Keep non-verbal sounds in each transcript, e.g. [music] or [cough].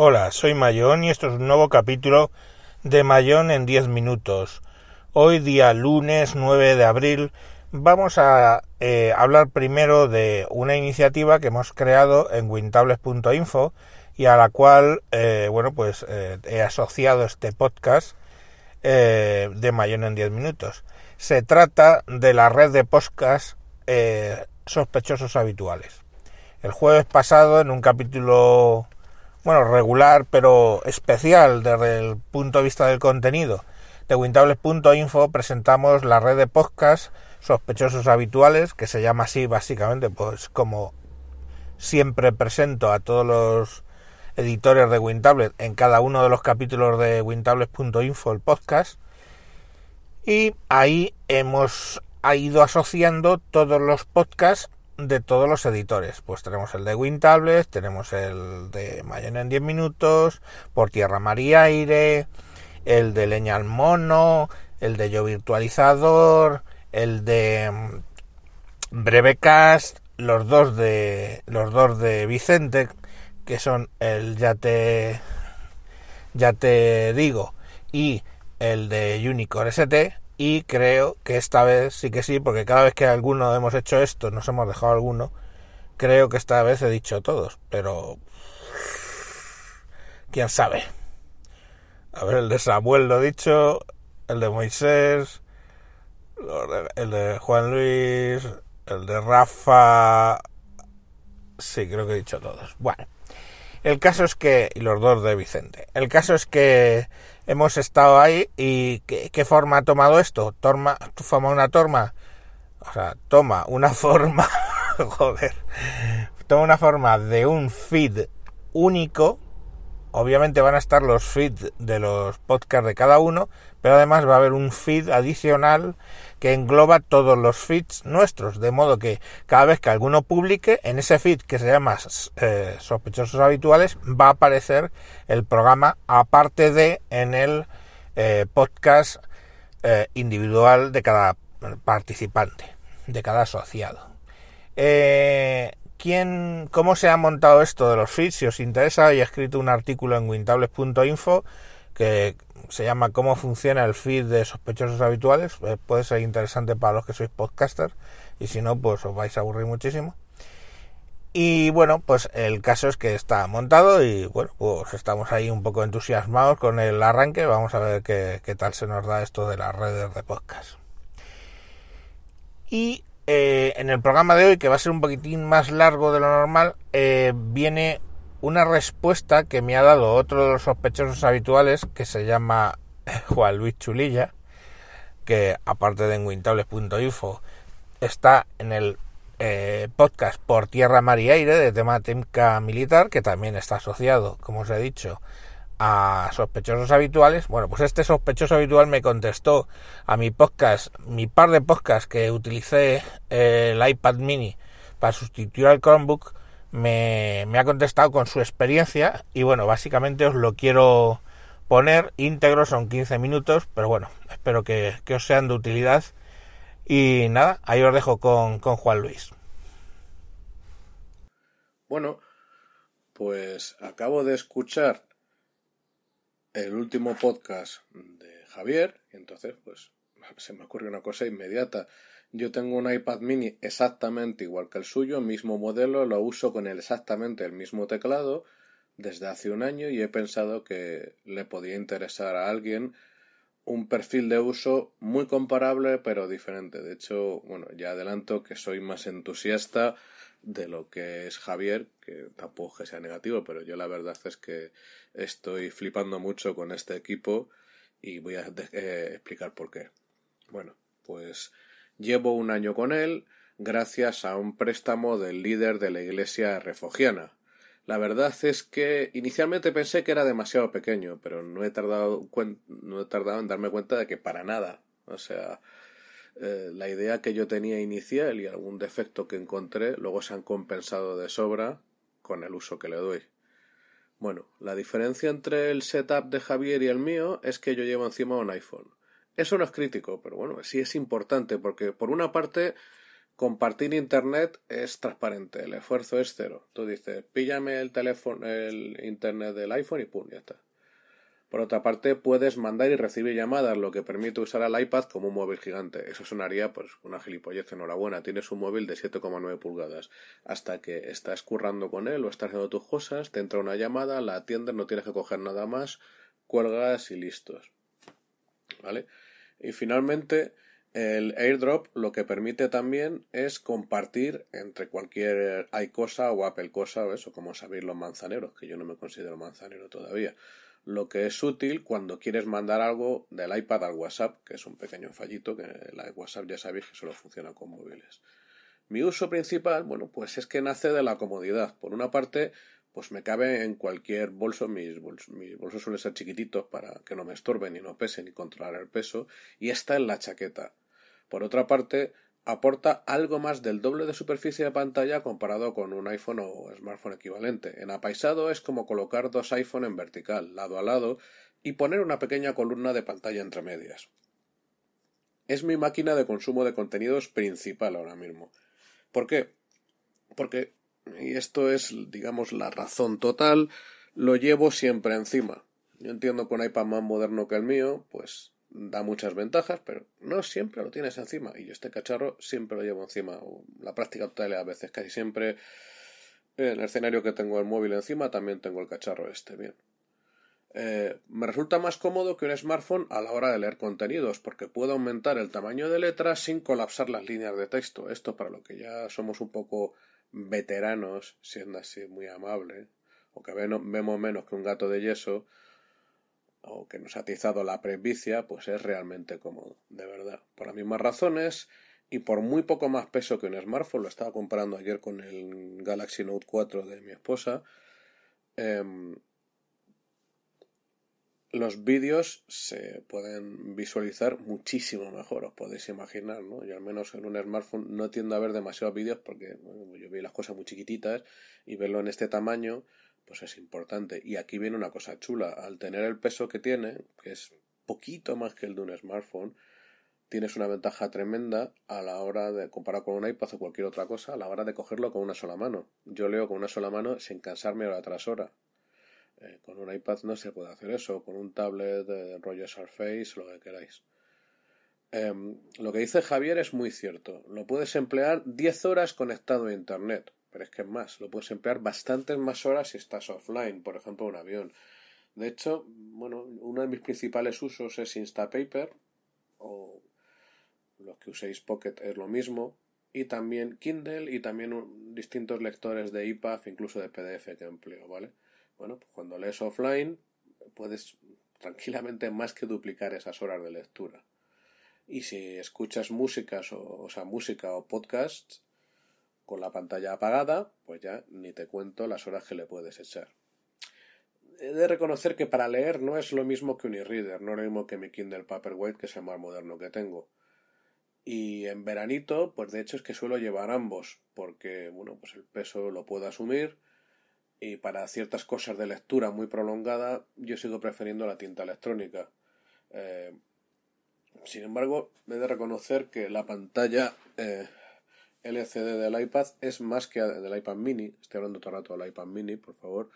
Hola, soy Mayón y esto es un nuevo capítulo de Mayón en 10 minutos. Hoy día lunes 9 de abril vamos a eh, hablar primero de una iniciativa que hemos creado en wintables.info y a la cual, eh, bueno, pues eh, he asociado este podcast de Mayón en 10 minutos. Se trata de la red de podcast sospechosos habituales. El jueves pasado, en un capítulo bueno, regular, pero especial desde el punto de vista del contenido. De Wintables.info presentamos la red de podcast sospechosos habituales, que se llama así básicamente, pues como siempre presento a todos los editores de WinTablet en cada uno de los capítulos de wintables.info el podcast. Y ahí hemos ido asociando todos los podcasts de todos los editores. Pues tenemos el de WinTables, tenemos el de Mañana en 10 minutos, Por Tierra María Aire, el de Leña al Mono, el de Yo Virtualizador, el de mm, Brevecast, los dos de los dos de Vicente, que son el ya te ya te digo y el de Unicore ST y creo que esta vez sí que sí, porque cada vez que alguno hemos hecho esto, nos hemos dejado alguno, creo que esta vez he dicho todos, pero quién sabe. A ver, el de Samuel lo he dicho, el de Moisés, el de Juan Luis, el de Rafa, sí, creo que he dicho todos. Bueno, el caso es que, y los dos de Vicente, el caso es que hemos estado ahí y ¿qué, forma ha tomado esto? Toma, toma una torma, o sea, toma una [laughs] forma, joder, toma una forma de un feed único, obviamente van a estar los feeds de los podcasts de cada uno, pero además va a haber un feed adicional que engloba todos los feeds nuestros, de modo que cada vez que alguno publique, en ese feed que se llama eh, sospechosos habituales, va a aparecer el programa aparte de en el eh, podcast eh, individual de cada participante, de cada asociado. ¿quién, ¿Cómo se ha montado esto de los feeds? Si os interesa, he escrito un artículo en wintables.info que se llama Cómo funciona el feed de sospechosos habituales. Eh, puede ser interesante para los que sois podcasters y si no, pues os vais a aburrir muchísimo. Y bueno, pues el caso es que está montado y bueno, pues estamos ahí un poco entusiasmados con el arranque. Vamos a ver qué, tal se nos da esto de las redes de podcast. Y eh, en el programa de hoy, que va a ser un poquitín más largo de lo normal, eh, viene una respuesta que me ha dado otro de los sospechosos habituales que se llama [laughs] Juan Luis Chulilla, que aparte de en wintables.info está en el eh, podcast Por Tierra, Mar y Aire de temática militar, que también está asociado, como os he dicho, a sospechosos habituales. Bueno, pues este sospechoso habitual me contestó a mi podcast, mi par de podcasts que utilicé eh, el iPad mini para sustituir al Chromebook me, ha contestado con su experiencia y bueno, básicamente os lo quiero poner íntegro, son 15 minutos, pero bueno, espero que, os sean de utilidad. Y nada, ahí os dejo con, con Juan Luis. Bueno, pues acabo de escuchar el último podcast de Javier y entonces pues se me ocurre una cosa inmediata. Yo tengo un iPad mini exactamente igual que el suyo, mismo modelo, lo uso con el exactamente el mismo teclado desde hace un año y he pensado que le podía interesar a alguien un perfil de uso muy comparable pero diferente. De hecho, bueno, ya adelanto que soy más entusiasta de lo que es Javier, que tampoco que sea negativo, pero yo la verdad es que estoy flipando mucho con este equipo y voy a eh, explicar por qué. Bueno, pues Llevo un año con él gracias a un préstamo del líder de la iglesia refogiana. La verdad es que inicialmente pensé que era demasiado pequeño, pero no he tardado, no he tardado en darme cuenta de que para nada. O sea, eh, la idea que yo tenía inicial y algún defecto que encontré luego se han compensado de sobra con el uso que le doy. Bueno, la diferencia entre el setup de Javier y el mío es que yo llevo encima un iPhone Eso no es crítico, pero bueno, sí es importante porque por una parte compartir internet es transparente, el esfuerzo es cero. Tú dices, píllame el teléfono, el internet del iPhone y pum, ya está. Por otra parte, puedes mandar y recibir llamadas, lo que permite usar el iPad como un móvil gigante. Eso sonaría, pues, una gilipollez. Enhorabuena, tienes un móvil de 7,9 pulgadas. Hasta que estás currando con él o estás haciendo tus cosas, te entra una llamada, la atiendes, no tienes que coger nada más, cuelgas y listos. ¿Vale? Y finalmente, el airdrop lo que permite también es compartir entre cualquier iCosa o Apple cosa o eso, como sabéis los manzaneros, que yo no me considero manzanero todavía lo que es útil cuando quieres mandar algo del iPad al WhatsApp, que es un pequeño fallito, que el WhatsApp ya sabéis que solo funciona con móviles. Mi uso principal, bueno, pues es que nace de la comodidad. Por una parte, pues me cabe en cualquier bolso, mis, bolsos, suelen ser chiquititos para que no me estorben y no pesen y controlar el peso, y está en la chaqueta. Por otra parte, aporta algo más del doble de superficie de pantalla comparado con un iPhone o smartphone equivalente. En apaisado es como colocar dos iPhone en vertical, lado a lado, y poner una pequeña columna de pantalla entre medias. Es mi máquina de consumo de contenidos principal ahora mismo. ¿Por qué? Porque, y esto es, digamos, la razón total, lo llevo siempre encima. Yo entiendo que un iPad más moderno que el mío, pues da muchas ventajas, pero no siempre lo tienes encima. Y yo este cacharro siempre lo llevo encima. La práctica total a veces, casi siempre en el escenario que tengo el móvil encima, también tengo el cacharro este. Bien. Eh, me resulta más cómodo que un smartphone a la hora de leer contenidos, porque puedo aumentar el tamaño de letras sin colapsar las líneas de texto. Esto para lo que ya somos un poco veteranos, siendo así muy amable, o que vemos menos que un gato de yeso, o que nos ha atizado la presbicia, pues es realmente cómodo, de verdad. Por las mismas razones y por muy poco más peso que un smartphone, lo estaba comparando ayer con el Galaxy Note 4 de mi esposa, em, los vídeos se pueden visualizar muchísimo mejor, os podéis imaginar, ¿no? Yo al menos en un smartphone no tiendo a ver demasiados vídeos porque yo veo las cosas muy chiquititas y verlo en este tamaño pues es importante. Y aquí viene una cosa chula. Al tener el peso que tiene, que es poquito más que el de un smartphone, tienes una ventaja tremenda a la hora de, comparado con un iPad o cualquier otra cosa, a la hora de cogerlo con una sola mano. Yo leo con una sola mano sin cansarme hora tras hora. Eh, con un iPad no se puede hacer eso, con un tablet de rollo Surface, lo que queráis. Em, lo que dice Javier es muy cierto. Lo puedes emplear 10 horas conectado a Internet pero es que es más, lo puedes emplear bastantes más horas si estás offline, por ejemplo, un avión. De hecho, bueno, uno de mis principales usos es Instapaper, o los que uséis Pocket es lo mismo, y también Kindle y también distintos lectores de EPUB, incluso de PDF que empleo, ¿vale? Bueno, pues cuando lees offline puedes tranquilamente más que duplicar esas horas de lectura. Y si escuchas músicas o, o sea, música o podcasts, con la pantalla apagada, pues ya ni te cuento las horas que le puedes echar. He de reconocer que para leer no es lo mismo que un e-reader, no es lo mismo que mi Kindle Paperwhite, que es el más moderno que tengo. Y en veranito, pues de hecho es que suelo llevar ambos, porque, bueno, pues el peso lo puedo asumir y para ciertas cosas de lectura muy prolongada yo sigo prefiriendo la tinta electrónica. Eh, sin embargo, he de reconocer que la pantalla eh, LCD del iPad es más que del iPad mini, estoy hablando todo el rato del iPad mini, por favor,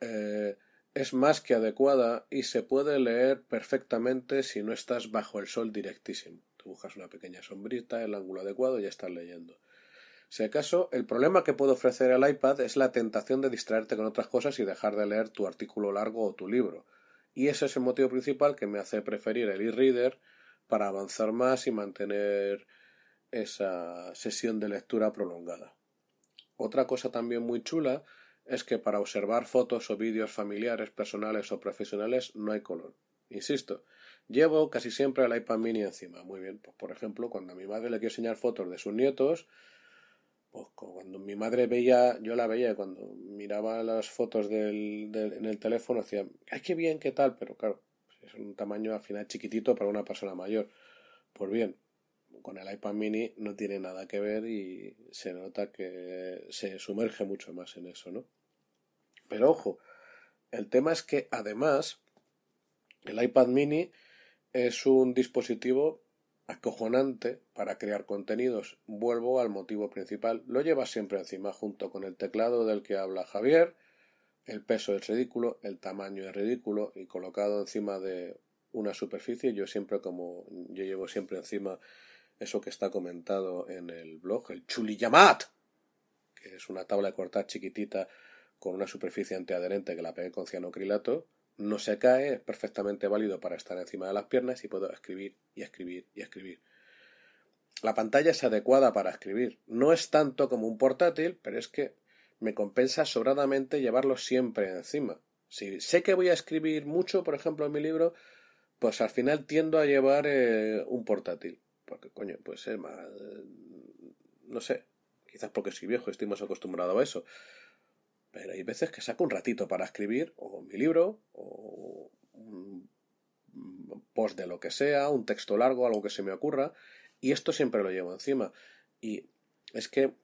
eh, es más que adecuada y se puede leer perfectamente si no estás bajo el sol directísimo. Tú buscas una pequeña sombrita, el ángulo adecuado y ya estás leyendo. Si acaso, el problema que puede ofrecer el iPad es la tentación de distraerte con otras cosas y dejar de leer tu artículo largo o tu libro. Y ese es el motivo principal que me hace preferir el e-reader para avanzar más y mantener esa sesión de lectura prolongada. Otra cosa también muy chula es que para observar fotos o vídeos familiares, personales o profesionales no hay color. Insisto, llevo casi siempre el iPad mini encima. Muy bien, pues por ejemplo, cuando a mi madre le quiero enseñar fotos de sus nietos, pues cuando mi madre veía, yo la veía, cuando miraba las fotos del, en el teléfono, decía, ay, qué bien, qué tal, pero claro, es un tamaño al final chiquitito para una persona mayor. Pues bien, con el iPad mini no tiene nada que ver y se nota que se sumerge mucho más en eso, ¿no? Pero ojo, el tema es que además el iPad mini es un dispositivo acojonante para crear contenidos. Vuelvo al motivo principal. Lo llevas siempre encima junto con el teclado del que habla Javier. El peso es ridículo, el tamaño es ridículo y colocado encima de una superficie. Yo siempre como yo llevo siempre encima eso que está comentado en el blog, el Chuliyamat, que es una tabla de cortar chiquitita con una superficie antiadherente que la pegué con cianocrilato no se cae, es perfectamente válido para estar encima de las piernas y puedo escribir y escribir y escribir. La pantalla es adecuada para escribir. No es tanto como un portátil, pero es que me compensa sobradamente llevarlo siempre encima. Si sé que voy a escribir mucho, por ejemplo, en mi libro, pues al final tiendo a llevar eh, un portátil. Porque, coño, pues es más. no sé. Quizás porque soy viejo estoy más acostumbrado a eso. Pero hay veces que saco un ratito para escribir, o mi libro, o un post de lo que sea, un texto largo, algo que se me ocurra, y esto siempre lo llevo encima. Y es que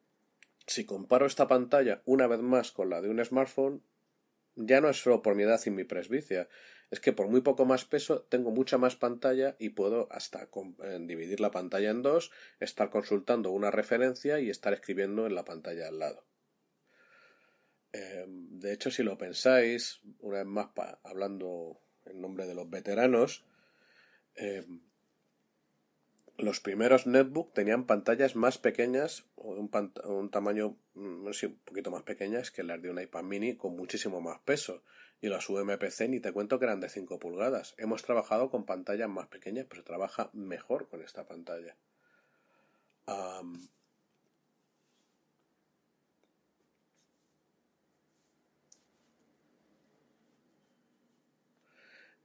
si comparo esta pantalla una vez más con la de un smartphone, ya no es solo por mi edad y mi presbicia, es que por muy poco más peso tengo mucha más pantalla y puedo hasta eh, dividir la pantalla en dos, estar consultando una referencia y estar escribiendo en la pantalla al lado. Em, de hecho, si lo pensáis, una vez más hablando en nombre de los veteranos, em, los primeros netbook tenían pantallas más pequeñas, un, tamaño mm, un poquito más pequeñas que las de un iPad mini con muchísimo más peso. Y las UMPC ni te cuento que eran de 5 pulgadas. Hemos trabajado con pantallas más pequeñas, pero se trabaja mejor con esta pantalla.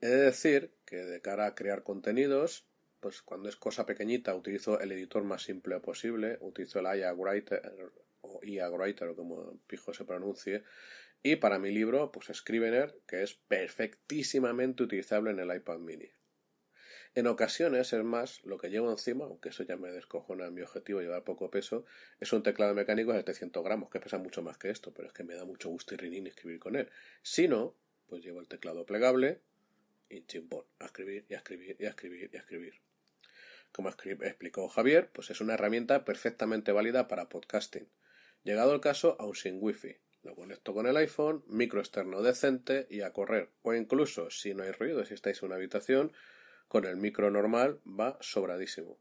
He de decir que de cara a crear contenidos, pues cuando es cosa pequeñita utilizo el editor más simple posible, utilizo el IA Writer o IA Writer o como pijo se pronuncie, y para mi libro, pues Scrivener, que es perfectísimamente utilizable en el iPad mini. En ocasiones, es más, lo que llevo encima, aunque eso ya me descojona mi objetivo, llevar poco peso, es un teclado mecánico de 700 gramos, que pesa mucho más que esto, pero es que me da mucho gusto y rinín escribir con él. Si no, pues llevo el teclado plegable, y a escribir y a escribir y a escribir y a escribir. Como explicó Javier, pues es una herramienta perfectamente válida para podcasting. Llegado el caso, aún sin wifi. Lo conecto con el iPhone, micro externo decente y a correr. O incluso, si no hay ruido, si estáis en una habitación, con el micro normal va sobradísimo.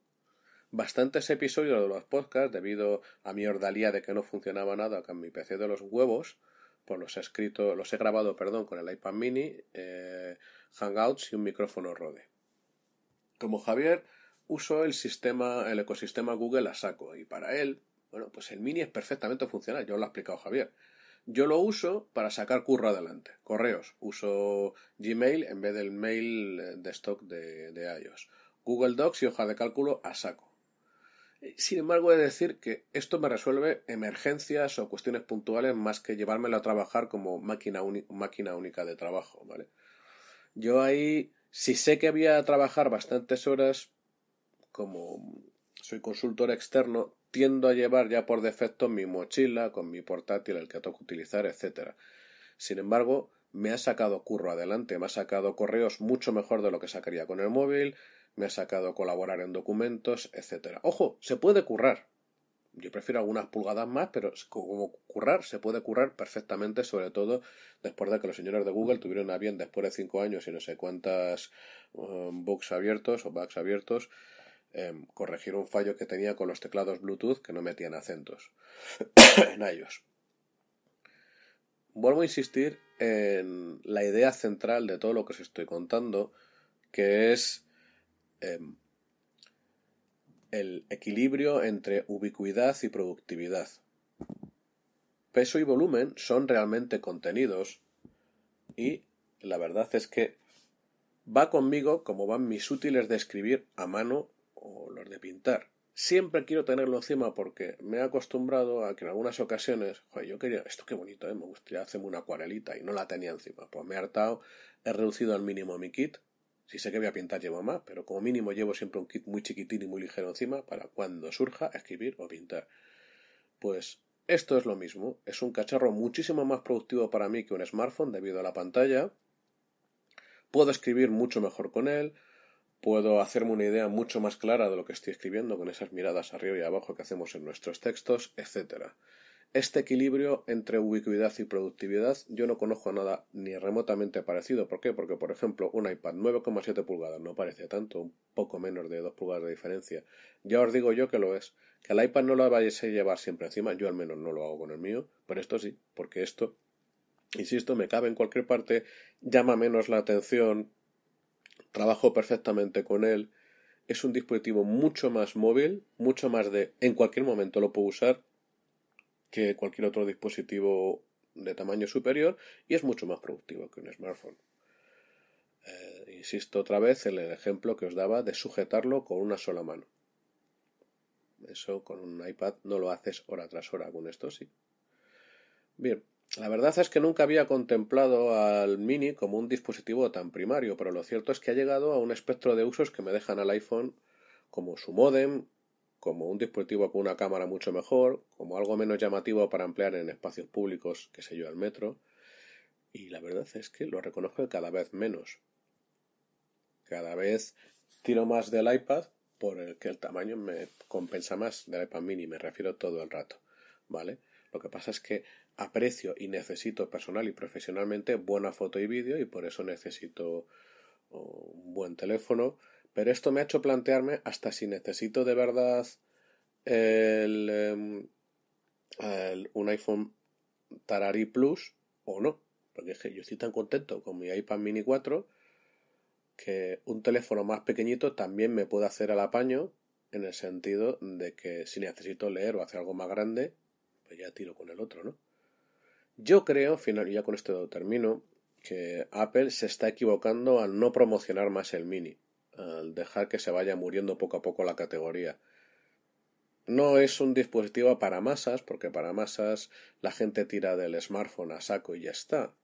Bastantes episodios de los podcasts, debido a mi ordalía de que no funcionaba nada con mi PC de los huevos, pues los he escrito, los he grabado, perdón, con el iPad mini, eh, Hangouts y un micrófono Rode. Como Javier, uso el sistema, el ecosistema Google a saco y para él, bueno, pues el mini es perfectamente funcional, yo lo ha explicado Javier. Yo lo uso para sacar curro adelante. Correos. Uso Gmail en vez del mail de stock de, de iOS. Google Docs y hoja de cálculo a saco. Sin embargo, he de decir que esto me resuelve emergencias o cuestiones puntuales más que llevármelo a trabajar como máquina, máquina única de trabajo, ¿vale? Yo ahí, si sé que voy a trabajar bastantes horas, como soy consultor externo, tiendo a llevar ya por defecto mi mochila con mi portátil, el que tengo que utilizar, etcétera. Sin embargo, me ha sacado curro adelante, me ha sacado correos mucho mejor de lo que sacaría con el móvil, me ha sacado colaborar en documentos, etcétera. Ojo, se puede currar. Yo prefiero algunas pulgadas más, pero como currar, se puede currar perfectamente, sobre todo después de que los señores de Google tuvieron a bien, después de cinco años y no sé cuántas um, bugs abiertos o bugs abiertos, em, corregir un fallo que tenía con los teclados Bluetooth que no metían acentos [coughs] en ellos. Vuelvo a insistir en la idea central de todo lo que os estoy contando, que es em, el equilibrio entre ubicuidad y productividad. Peso y volumen son realmente contenidos y la verdad es que va conmigo como van mis útiles de escribir a mano o los de pintar. Siempre quiero tenerlo encima porque me he acostumbrado a que en algunas ocasiones, joder, yo quería, esto qué bonito, ¿eh? me gustaría hacerme una acuarelita y no la tenía encima. Pues me he hartado, he reducido al mínimo mi kit si sé que voy a pintar llevo más, pero como mínimo llevo siempre un kit muy chiquitín y muy ligero encima para cuando surja escribir o pintar. Pues esto es lo mismo, es un cacharro muchísimo más productivo para mí que un smartphone debido a la pantalla. Puedo escribir mucho mejor con él. puedo hacerme una idea mucho más clara de lo que estoy escribiendo con esas miradas arriba y abajo que hacemos en nuestros textos, etcétera. Este equilibrio entre ubicuidad y productividad yo no conozco nada ni remotamente parecido. ¿Por qué? Porque, por ejemplo, un iPad 9,7 pulgadas no parece tanto, un poco menos de 2 pulgadas de diferencia. Ya os digo yo que lo es. Que el iPad no lo vayáis a llevar siempre encima, yo al menos no lo hago con el mío, pero esto sí, porque esto, insisto, me cabe en cualquier parte, llama menos la atención, trabajo perfectamente con él, es un dispositivo mucho más móvil, mucho más de en cualquier momento lo puedo usar que cualquier otro dispositivo de tamaño superior y es mucho más productivo que un smartphone. Eh, insisto otra vez en el ejemplo que os daba de sujetarlo con una sola mano. Eso con un iPad no lo haces hora tras hora, con esto sí. Bien, la verdad es que nunca había contemplado al Mini como un dispositivo tan primario, pero lo cierto es que ha llegado a un espectro de usos que me dejan al iPhone como su modem, como un dispositivo con una cámara mucho mejor, como algo menos llamativo para emplear en espacios públicos, que sé yo, el metro. Y la verdad es que lo reconozco cada vez menos. Cada vez tiro más del iPad por el que el tamaño me compensa más del iPad mini, me refiero todo el rato. ¿Vale? Lo que pasa es que aprecio y necesito personal y profesionalmente buena foto y vídeo y por eso necesito oh, un buen teléfono pero esto me ha hecho plantearme hasta si necesito de verdad el, em, un iPhone Tarari Plus o no. Porque yo estoy tan contento con mi iPad mini 4 que un teléfono más pequeñito también me puede hacer al apaño en el sentido de que si necesito leer o hacer algo más grande, pues ya tiro con el otro, ¿no? Yo creo, final, ya con esto termino, que Apple se está equivocando al no promocionar más el mini al dejar que se vaya muriendo poco a poco la categoría. No es un dispositivo para masas, porque para masas la gente tira del smartphone a saco y ya está.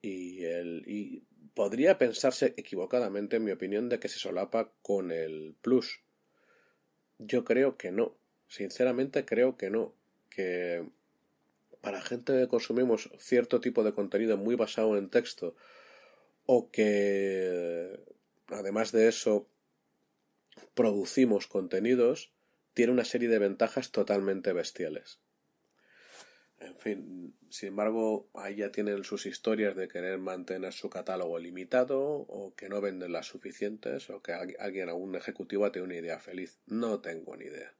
Y, el, y podría pensarse equivocadamente, en mi opinión, de que se solapa con el Plus. Yo creo que no. Sinceramente creo que no. Que para gente que consumimos cierto tipo de contenido muy basado en texto o que además de eso, producimos contenidos, tiene una serie de ventajas totalmente bestiales. En fin, sin embargo, ahí ya tienen sus historias de querer mantener su catálogo limitado, o que no venden las suficientes, o que alguien, algún ejecutivo tiene una idea feliz. No tengo ni idea.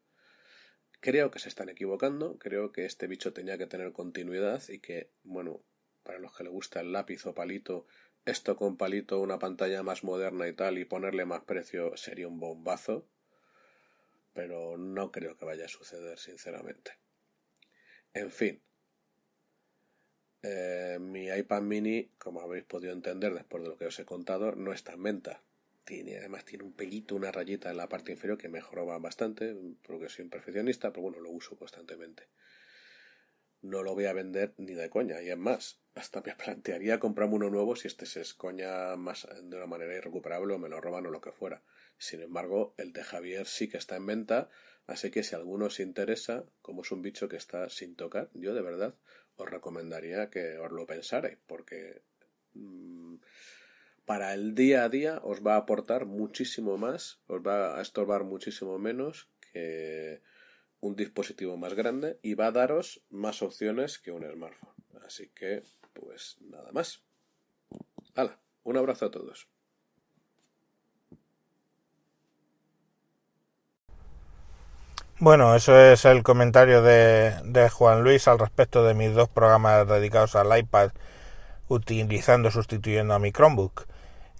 Creo que se están equivocando, creo que este bicho tenía que tener continuidad y que, bueno, para los que le gusta el lápiz o palito, esto con palito, una pantalla más moderna y tal, y ponerle más precio sería un bombazo. Pero no creo que vaya a suceder, sinceramente. En fin. Eh, mi iPad mini, como habéis podido entender después de lo que os he contado, no está en venta. Tiene, además tiene un pelito, una rayita en la parte inferior que mejoraba bastante, porque soy un perfeccionista, pero bueno, lo uso constantemente no lo voy a vender ni de coña. Y es más, hasta me [laughs] plantearía comprarme uno nuevo si este se escoña más de una manera irrecuperable o me lo roban o lo que fuera. Sin embargo, el de Javier sí que está en venta, así que si alguno os interesa, como es un bicho que está sin tocar, yo de verdad os recomendaría que os lo pensarais, porque mm, para el día a día os va a aportar muchísimo más, os va a estorbar muchísimo menos que un dispositivo más grande y va a daros más opciones que un smartphone. Así que, pues nada más. Hala, un abrazo a todos. Bueno, eso es el comentario de, de, Juan Luis al respecto de mis dos programas dedicados al iPad, utilizando, sustituyendo a mi Chromebook.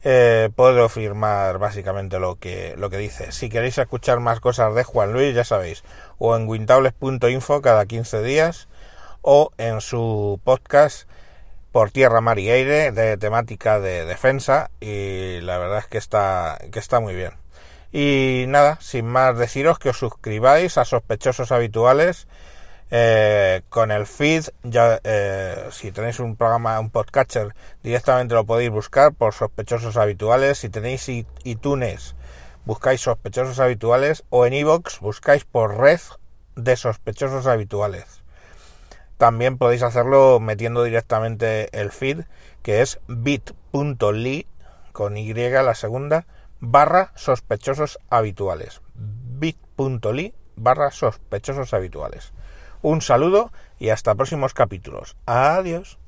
Eh, puedo firmar básicamente lo que, lo que dice. Si queréis escuchar más cosas de Juan Luis, ya sabéis, o en wintables.info cada 15 días, o en su podcast por tierra, mar y aire de temática de defensa, y la verdad es que está, que está muy bien. Y nada, sin más deciros que os suscribáis a sospechosos habituales eh, con el feed, ya eh, si tenéis un programa, un podcatcher, directamente lo podéis buscar por sospechosos habituales. Si tenéis iTunes, buscáis sospechosos habituales o en iVoox buscáis por red de sospechosos habituales. También podéis hacerlo metiendo directamente el feed, que es bit.ly con Y la segunda, barra sospechosos habituales. bit.ly barra sospechosos habituales. Un saludo y hasta próximos capítulos. Adiós.